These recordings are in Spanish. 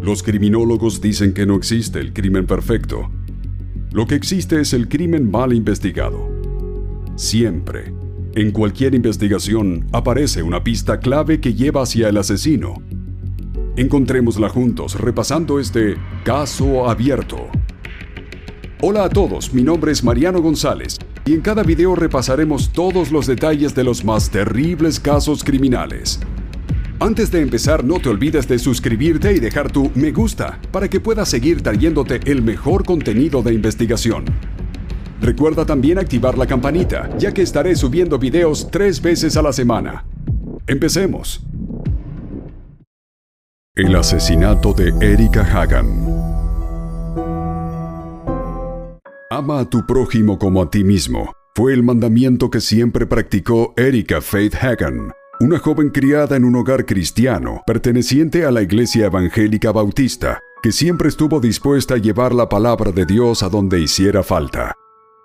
Los criminólogos dicen que no existe el crimen perfecto. Lo que existe es el crimen mal investigado. Siempre, en cualquier investigación, aparece una pista clave que lleva hacia el asesino. Encontrémosla juntos repasando este caso abierto. Hola a todos, mi nombre es Mariano González y en cada video repasaremos todos los detalles de los más terribles casos criminales. Antes de empezar, no te olvides de suscribirte y dejar tu me gusta para que puedas seguir trayéndote el mejor contenido de investigación. Recuerda también activar la campanita, ya que estaré subiendo videos tres veces a la semana. Empecemos. El asesinato de Erika Hagan. Ama a tu prójimo como a ti mismo. Fue el mandamiento que siempre practicó Erika Faith Hagan, una joven criada en un hogar cristiano perteneciente a la Iglesia Evangélica Bautista, que siempre estuvo dispuesta a llevar la palabra de Dios a donde hiciera falta.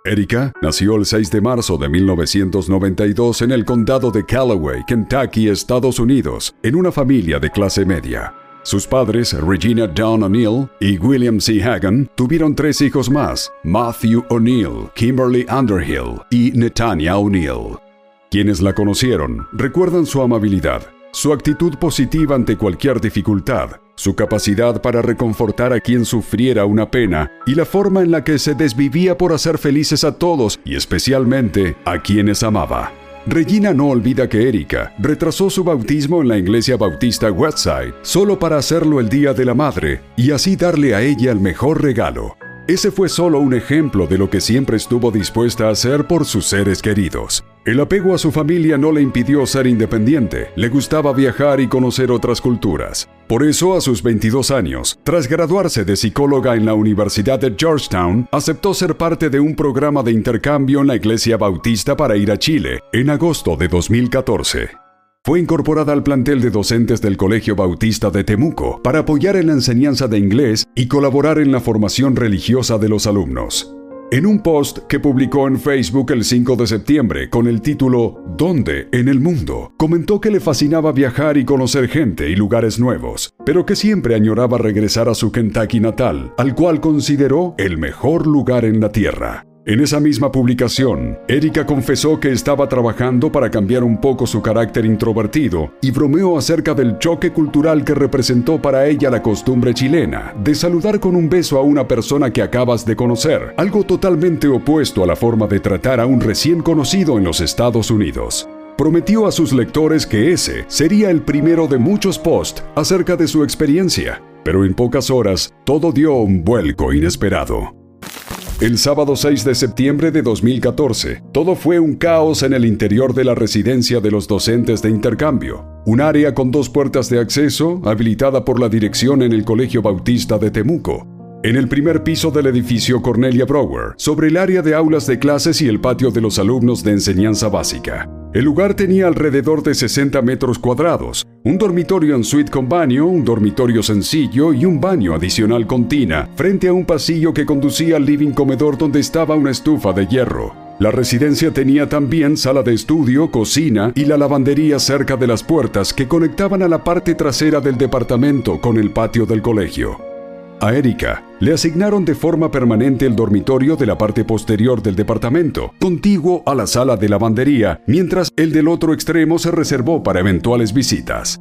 Erika nació el 6 de marzo de 1992 en el condado de Callaway, Kentucky, Estados Unidos, en una familia de clase media. Sus padres, Regina Dawn O'Neill y William C. Hagan, tuvieron tres hijos más, Matthew O'Neill, Kimberly Underhill y Netanya O'Neill. Quienes la conocieron recuerdan su amabilidad, su actitud positiva ante cualquier dificultad, su capacidad para reconfortar a quien sufriera una pena y la forma en la que se desvivía por hacer felices a todos y especialmente a quienes amaba. Regina no olvida que Erika retrasó su bautismo en la iglesia bautista Westside solo para hacerlo el Día de la Madre y así darle a ella el mejor regalo. Ese fue solo un ejemplo de lo que siempre estuvo dispuesta a hacer por sus seres queridos. El apego a su familia no le impidió ser independiente, le gustaba viajar y conocer otras culturas. Por eso, a sus 22 años, tras graduarse de psicóloga en la Universidad de Georgetown, aceptó ser parte de un programa de intercambio en la Iglesia Bautista para ir a Chile en agosto de 2014. Fue incorporada al plantel de docentes del Colegio Bautista de Temuco para apoyar en la enseñanza de inglés y colaborar en la formación religiosa de los alumnos. En un post que publicó en Facebook el 5 de septiembre con el título ¿Dónde en el mundo? comentó que le fascinaba viajar y conocer gente y lugares nuevos, pero que siempre añoraba regresar a su Kentucky natal, al cual consideró el mejor lugar en la tierra. En esa misma publicación, Erika confesó que estaba trabajando para cambiar un poco su carácter introvertido y bromeó acerca del choque cultural que representó para ella la costumbre chilena de saludar con un beso a una persona que acabas de conocer, algo totalmente opuesto a la forma de tratar a un recién conocido en los Estados Unidos. Prometió a sus lectores que ese sería el primero de muchos posts acerca de su experiencia. pero en pocas horas todo dio un vuelco inesperado. El sábado 6 de septiembre de 2014, todo fue un caos en el interior de la residencia de los docentes de intercambio, un área con dos puertas de acceso habilitada por la dirección en el Colegio Bautista de Temuco. En el primer piso del edificio Cornelia Brower, sobre el área de aulas de clases y el patio de los alumnos de enseñanza básica. El lugar tenía alrededor de 60 metros cuadrados, un dormitorio en suite con baño, un dormitorio sencillo y un baño adicional con tina, frente a un pasillo que conducía al living comedor donde estaba una estufa de hierro. La residencia tenía también sala de estudio, cocina y la lavandería cerca de las puertas que conectaban a la parte trasera del departamento con el patio del colegio. A Erika le asignaron de forma permanente el dormitorio de la parte posterior del departamento, contiguo a la sala de lavandería, mientras el del otro extremo se reservó para eventuales visitas.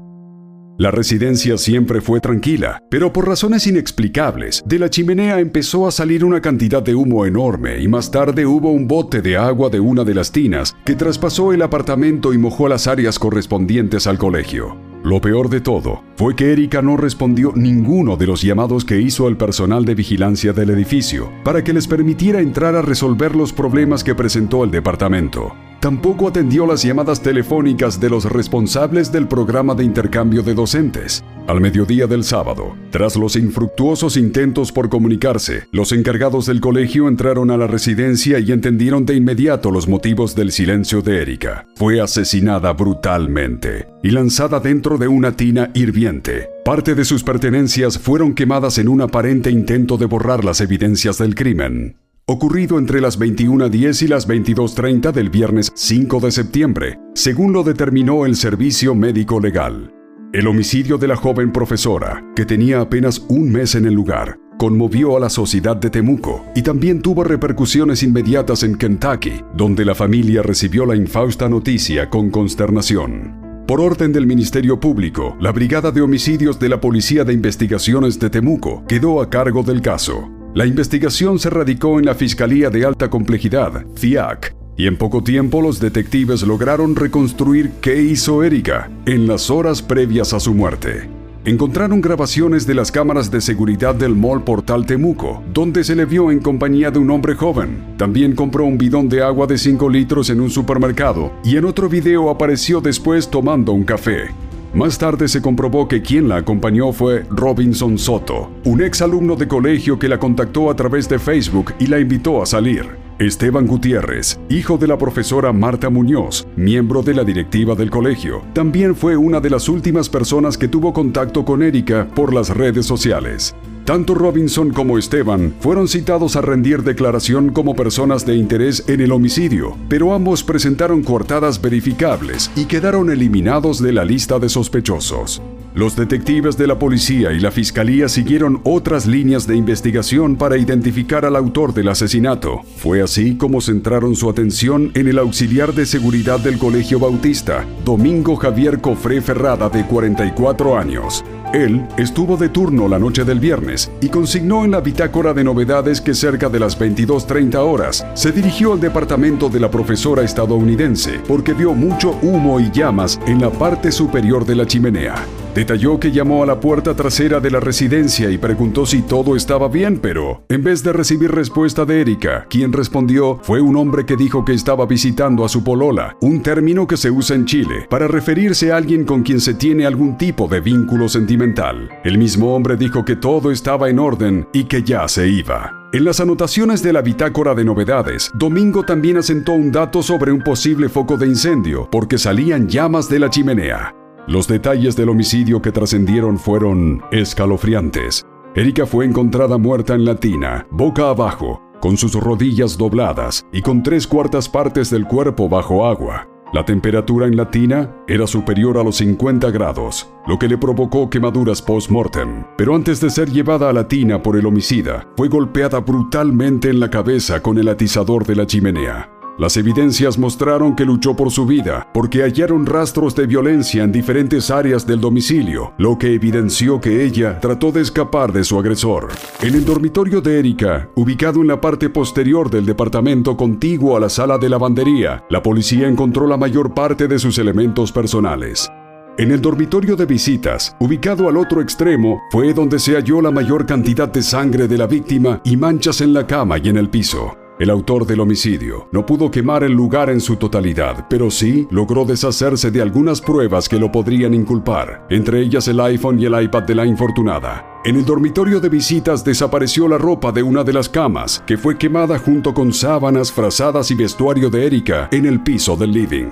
La residencia siempre fue tranquila, pero por razones inexplicables, de la chimenea empezó a salir una cantidad de humo enorme y más tarde hubo un bote de agua de una de las tinas que traspasó el apartamento y mojó las áreas correspondientes al colegio. Lo peor de todo fue que Erika no respondió ninguno de los llamados que hizo el personal de vigilancia del edificio para que les permitiera entrar a resolver los problemas que presentó el departamento. Tampoco atendió las llamadas telefónicas de los responsables del programa de intercambio de docentes. Al mediodía del sábado, tras los infructuosos intentos por comunicarse, los encargados del colegio entraron a la residencia y entendieron de inmediato los motivos del silencio de Erika. Fue asesinada brutalmente y lanzada dentro de una tina hirviente. Parte de sus pertenencias fueron quemadas en un aparente intento de borrar las evidencias del crimen ocurrido entre las 21.10 y las 22.30 del viernes 5 de septiembre, según lo determinó el Servicio Médico Legal. El homicidio de la joven profesora, que tenía apenas un mes en el lugar, conmovió a la sociedad de Temuco y también tuvo repercusiones inmediatas en Kentucky, donde la familia recibió la infausta noticia con consternación. Por orden del Ministerio Público, la Brigada de Homicidios de la Policía de Investigaciones de Temuco quedó a cargo del caso. La investigación se radicó en la Fiscalía de Alta Complejidad, FIAC, y en poco tiempo los detectives lograron reconstruir qué hizo Erika en las horas previas a su muerte. Encontraron grabaciones de las cámaras de seguridad del Mall Portal Temuco, donde se le vio en compañía de un hombre joven. También compró un bidón de agua de 5 litros en un supermercado y en otro video apareció después tomando un café. Más tarde se comprobó que quien la acompañó fue Robinson Soto, un ex alumno de colegio que la contactó a través de Facebook y la invitó a salir. Esteban Gutiérrez, hijo de la profesora Marta Muñoz, miembro de la directiva del colegio, también fue una de las últimas personas que tuvo contacto con Erika por las redes sociales. Tanto Robinson como Esteban fueron citados a rendir declaración como personas de interés en el homicidio, pero ambos presentaron coartadas verificables y quedaron eliminados de la lista de sospechosos. Los detectives de la policía y la fiscalía siguieron otras líneas de investigación para identificar al autor del asesinato. Fue así como centraron su atención en el auxiliar de seguridad del Colegio Bautista, Domingo Javier Cofré Ferrada, de 44 años. Él estuvo de turno la noche del viernes y consignó en la bitácora de novedades que cerca de las 22.30 horas se dirigió al departamento de la profesora estadounidense porque vio mucho humo y llamas en la parte superior de la chimenea. Detalló que llamó a la puerta trasera de la residencia y preguntó si todo estaba bien, pero en vez de recibir respuesta de Erika, quien respondió fue un hombre que dijo que estaba visitando a su polola, un término que se usa en Chile para referirse a alguien con quien se tiene algún tipo de vínculo sentimental. El mismo hombre dijo que todo estaba en orden y que ya se iba. En las anotaciones de la bitácora de novedades, Domingo también asentó un dato sobre un posible foco de incendio, porque salían llamas de la chimenea. Los detalles del homicidio que trascendieron fueron escalofriantes. Erika fue encontrada muerta en la tina, boca abajo, con sus rodillas dobladas y con tres cuartas partes del cuerpo bajo agua. La temperatura en la tina era superior a los 50 grados, lo que le provocó quemaduras post-mortem. Pero antes de ser llevada a la tina por el homicida, fue golpeada brutalmente en la cabeza con el atizador de la chimenea. Las evidencias mostraron que luchó por su vida, porque hallaron rastros de violencia en diferentes áreas del domicilio, lo que evidenció que ella trató de escapar de su agresor. En el dormitorio de Erika, ubicado en la parte posterior del departamento contiguo a la sala de lavandería, la policía encontró la mayor parte de sus elementos personales. En el dormitorio de visitas, ubicado al otro extremo, fue donde se halló la mayor cantidad de sangre de la víctima y manchas en la cama y en el piso. El autor del homicidio no pudo quemar el lugar en su totalidad, pero sí logró deshacerse de algunas pruebas que lo podrían inculpar, entre ellas el iPhone y el iPad de la infortunada. En el dormitorio de visitas desapareció la ropa de una de las camas, que fue quemada junto con sábanas, frazadas y vestuario de Erika en el piso del living.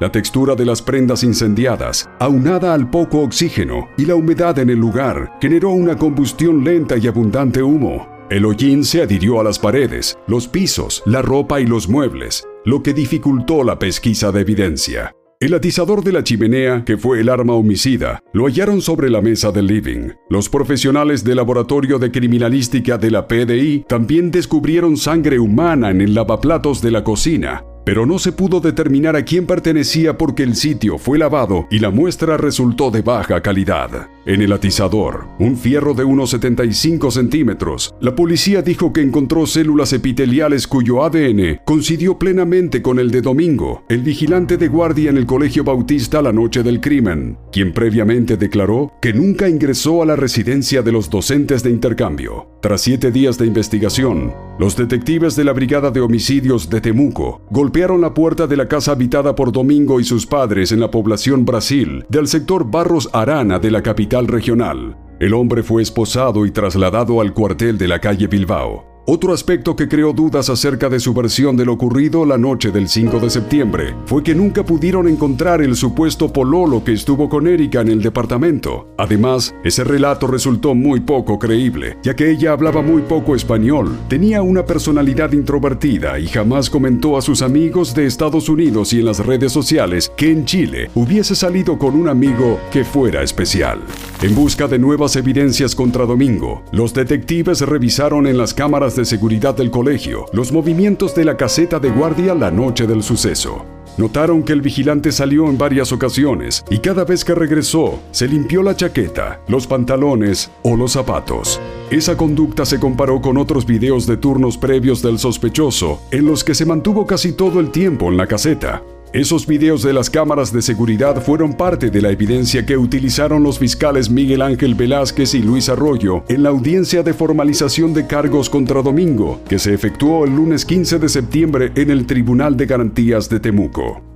La textura de las prendas incendiadas, aunada al poco oxígeno y la humedad en el lugar, generó una combustión lenta y abundante humo. El hollín se adhirió a las paredes, los pisos, la ropa y los muebles, lo que dificultó la pesquisa de evidencia. El atizador de la chimenea, que fue el arma homicida, lo hallaron sobre la mesa del living. Los profesionales del laboratorio de criminalística de la PDI también descubrieron sangre humana en el lavaplatos de la cocina, pero no se pudo determinar a quién pertenecía porque el sitio fue lavado y la muestra resultó de baja calidad. En el atizador, un fierro de unos 75 centímetros, la policía dijo que encontró células epiteliales cuyo ADN coincidió plenamente con el de Domingo, el vigilante de guardia en el Colegio Bautista la noche del crimen, quien previamente declaró que nunca ingresó a la residencia de los docentes de intercambio. Tras siete días de investigación, los detectives de la Brigada de Homicidios de Temuco golpearon la puerta de la casa habitada por Domingo y sus padres en la población Brasil del sector Barros Arana de la capital regional. El hombre fue esposado y trasladado al cuartel de la calle Bilbao. Otro aspecto que creó dudas acerca de su versión de lo ocurrido la noche del 5 de septiembre fue que nunca pudieron encontrar el supuesto pololo que estuvo con Erika en el departamento. Además, ese relato resultó muy poco creíble, ya que ella hablaba muy poco español, tenía una personalidad introvertida y jamás comentó a sus amigos de Estados Unidos y en las redes sociales que en Chile hubiese salido con un amigo que fuera especial. En busca de nuevas evidencias contra Domingo, los detectives revisaron en las cámaras de seguridad del colegio los movimientos de la caseta de guardia la noche del suceso. Notaron que el vigilante salió en varias ocasiones y cada vez que regresó se limpió la chaqueta, los pantalones o los zapatos. Esa conducta se comparó con otros videos de turnos previos del sospechoso en los que se mantuvo casi todo el tiempo en la caseta, esos videos de las cámaras de seguridad fueron parte de la evidencia que utilizaron los fiscales Miguel Ángel Velázquez y Luis Arroyo en la audiencia de formalización de cargos contra Domingo, que se efectuó el lunes 15 de septiembre en el Tribunal de Garantías de Temuco.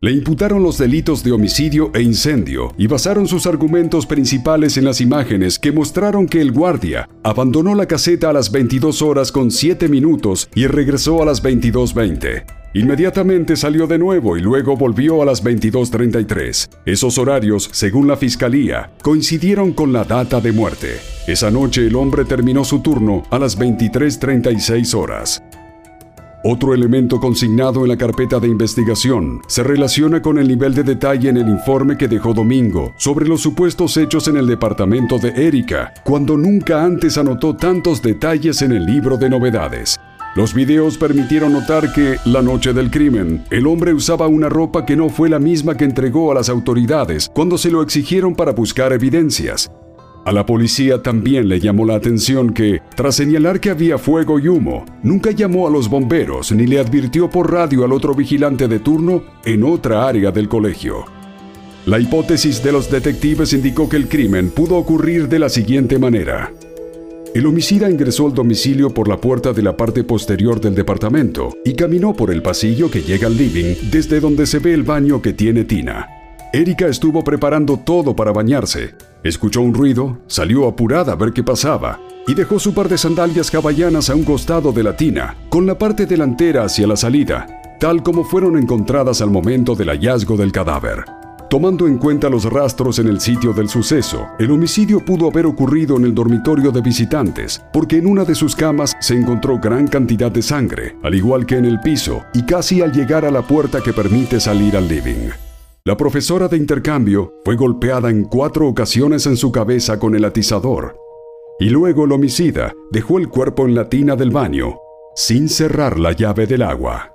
Le imputaron los delitos de homicidio e incendio y basaron sus argumentos principales en las imágenes que mostraron que el guardia abandonó la caseta a las 22 horas con 7 minutos y regresó a las 22.20. Inmediatamente salió de nuevo y luego volvió a las 22.33. Esos horarios, según la fiscalía, coincidieron con la data de muerte. Esa noche el hombre terminó su turno a las 23.36 horas. Otro elemento consignado en la carpeta de investigación se relaciona con el nivel de detalle en el informe que dejó Domingo sobre los supuestos hechos en el departamento de Erika, cuando nunca antes anotó tantos detalles en el libro de novedades. Los videos permitieron notar que, la noche del crimen, el hombre usaba una ropa que no fue la misma que entregó a las autoridades cuando se lo exigieron para buscar evidencias. A la policía también le llamó la atención que, tras señalar que había fuego y humo, nunca llamó a los bomberos ni le advirtió por radio al otro vigilante de turno en otra área del colegio. La hipótesis de los detectives indicó que el crimen pudo ocurrir de la siguiente manera. El homicida ingresó al domicilio por la puerta de la parte posterior del departamento y caminó por el pasillo que llega al living desde donde se ve el baño que tiene Tina. Erika estuvo preparando todo para bañarse. Escuchó un ruido, salió apurada a ver qué pasaba y dejó su par de sandalias caballanas a un costado de la tina, con la parte delantera hacia la salida, tal como fueron encontradas al momento del hallazgo del cadáver. Tomando en cuenta los rastros en el sitio del suceso, el homicidio pudo haber ocurrido en el dormitorio de visitantes, porque en una de sus camas se encontró gran cantidad de sangre, al igual que en el piso, y casi al llegar a la puerta que permite salir al living. La profesora de intercambio fue golpeada en cuatro ocasiones en su cabeza con el atizador, y luego el homicida dejó el cuerpo en la tina del baño, sin cerrar la llave del agua.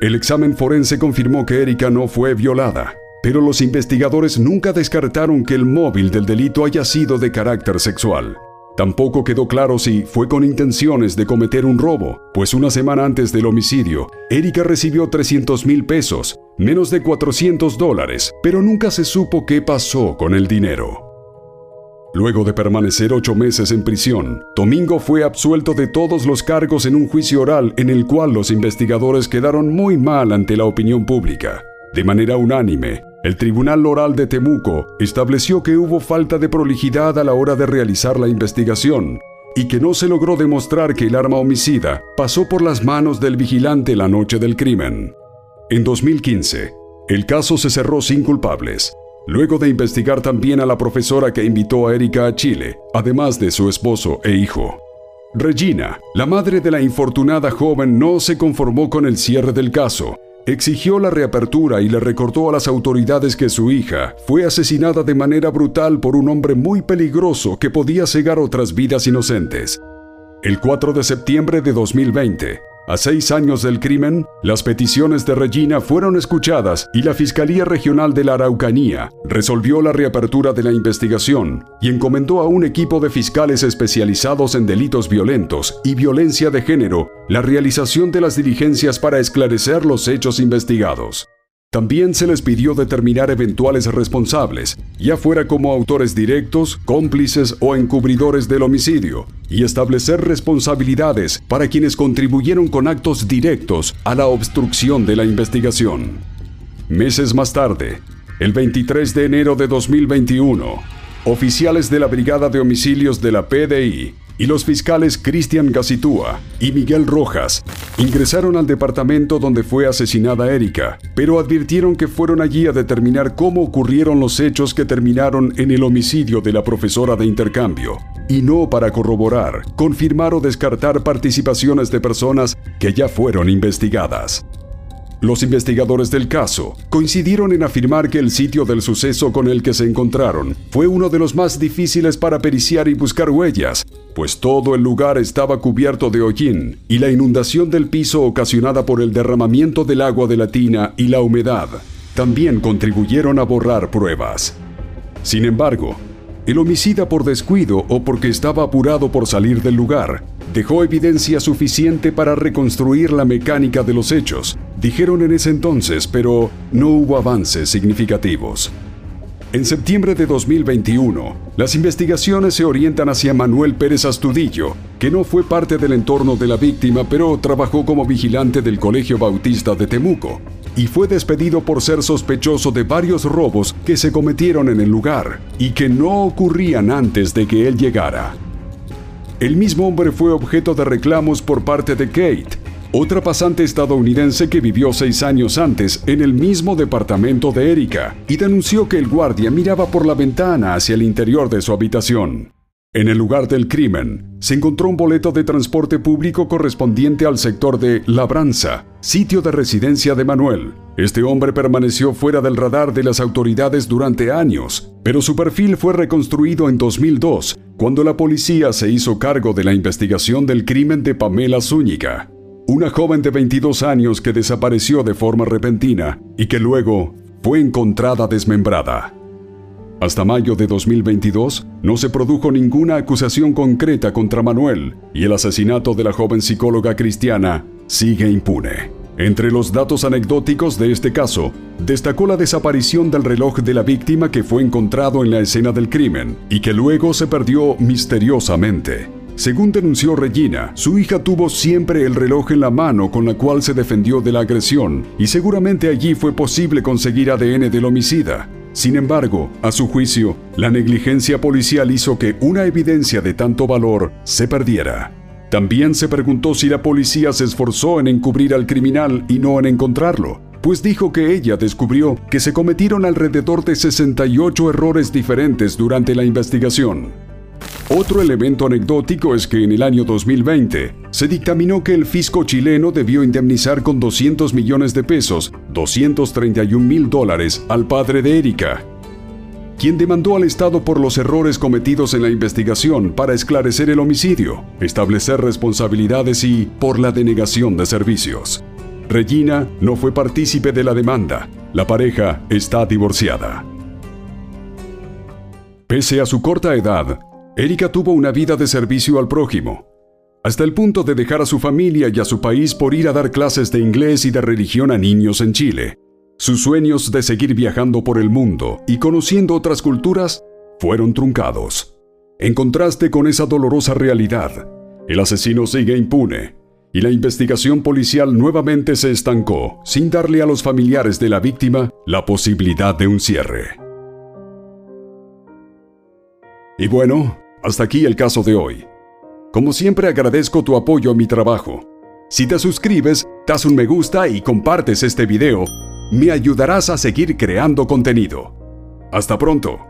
El examen forense confirmó que Erika no fue violada, pero los investigadores nunca descartaron que el móvil del delito haya sido de carácter sexual. Tampoco quedó claro si fue con intenciones de cometer un robo, pues una semana antes del homicidio, Erika recibió 300 mil pesos, menos de 400 dólares, pero nunca se supo qué pasó con el dinero. Luego de permanecer ocho meses en prisión, Domingo fue absuelto de todos los cargos en un juicio oral en el cual los investigadores quedaron muy mal ante la opinión pública. De manera unánime, el Tribunal Oral de Temuco estableció que hubo falta de prolijidad a la hora de realizar la investigación y que no se logró demostrar que el arma homicida pasó por las manos del vigilante la noche del crimen. En 2015, el caso se cerró sin culpables luego de investigar también a la profesora que invitó a Erika a Chile, además de su esposo e hijo. Regina, la madre de la infortunada joven, no se conformó con el cierre del caso. Exigió la reapertura y le recordó a las autoridades que su hija fue asesinada de manera brutal por un hombre muy peligroso que podía cegar otras vidas inocentes. El 4 de septiembre de 2020, a seis años del crimen, las peticiones de Regina fueron escuchadas y la Fiscalía Regional de la Araucanía resolvió la reapertura de la investigación y encomendó a un equipo de fiscales especializados en delitos violentos y violencia de género la realización de las diligencias para esclarecer los hechos investigados. También se les pidió determinar eventuales responsables, ya fuera como autores directos, cómplices o encubridores del homicidio, y establecer responsabilidades para quienes contribuyeron con actos directos a la obstrucción de la investigación. Meses más tarde, el 23 de enero de 2021, oficiales de la Brigada de Homicidios de la PDI y los fiscales Cristian Gacitúa y Miguel Rojas ingresaron al departamento donde fue asesinada Erika, pero advirtieron que fueron allí a determinar cómo ocurrieron los hechos que terminaron en el homicidio de la profesora de intercambio, y no para corroborar, confirmar o descartar participaciones de personas que ya fueron investigadas. Los investigadores del caso coincidieron en afirmar que el sitio del suceso con el que se encontraron fue uno de los más difíciles para periciar y buscar huellas, pues todo el lugar estaba cubierto de hollín y la inundación del piso ocasionada por el derramamiento del agua de la tina y la humedad también contribuyeron a borrar pruebas. Sin embargo, el homicida por descuido o porque estaba apurado por salir del lugar dejó evidencia suficiente para reconstruir la mecánica de los hechos, dijeron en ese entonces, pero no hubo avances significativos. En septiembre de 2021, las investigaciones se orientan hacia Manuel Pérez Astudillo, que no fue parte del entorno de la víctima, pero trabajó como vigilante del Colegio Bautista de Temuco, y fue despedido por ser sospechoso de varios robos que se cometieron en el lugar y que no ocurrían antes de que él llegara. El mismo hombre fue objeto de reclamos por parte de Kate, otra pasante estadounidense que vivió seis años antes en el mismo departamento de Erika, y denunció que el guardia miraba por la ventana hacia el interior de su habitación. En el lugar del crimen, se encontró un boleto de transporte público correspondiente al sector de Labranza, sitio de residencia de Manuel. Este hombre permaneció fuera del radar de las autoridades durante años, pero su perfil fue reconstruido en 2002 cuando la policía se hizo cargo de la investigación del crimen de Pamela Zúñiga, una joven de 22 años que desapareció de forma repentina y que luego fue encontrada desmembrada. Hasta mayo de 2022 no se produjo ninguna acusación concreta contra Manuel y el asesinato de la joven psicóloga cristiana sigue impune. Entre los datos anecdóticos de este caso, destacó la desaparición del reloj de la víctima que fue encontrado en la escena del crimen y que luego se perdió misteriosamente. Según denunció Regina, su hija tuvo siempre el reloj en la mano con la cual se defendió de la agresión y seguramente allí fue posible conseguir ADN del homicida. Sin embargo, a su juicio, la negligencia policial hizo que una evidencia de tanto valor se perdiera. También se preguntó si la policía se esforzó en encubrir al criminal y no en encontrarlo, pues dijo que ella descubrió que se cometieron alrededor de 68 errores diferentes durante la investigación. Otro elemento anecdótico es que en el año 2020 se dictaminó que el fisco chileno debió indemnizar con 200 millones de pesos, 231 mil dólares, al padre de Erika, quien demandó al Estado por los errores cometidos en la investigación para esclarecer el homicidio, establecer responsabilidades y por la denegación de servicios. Regina no fue partícipe de la demanda. La pareja está divorciada. Pese a su corta edad, Erika tuvo una vida de servicio al prójimo, hasta el punto de dejar a su familia y a su país por ir a dar clases de inglés y de religión a niños en Chile. Sus sueños de seguir viajando por el mundo y conociendo otras culturas fueron truncados. En contraste con esa dolorosa realidad, el asesino sigue impune y la investigación policial nuevamente se estancó sin darle a los familiares de la víctima la posibilidad de un cierre. Y bueno, hasta aquí el caso de hoy. Como siempre agradezco tu apoyo a mi trabajo. Si te suscribes, das un me gusta y compartes este video, me ayudarás a seguir creando contenido. Hasta pronto.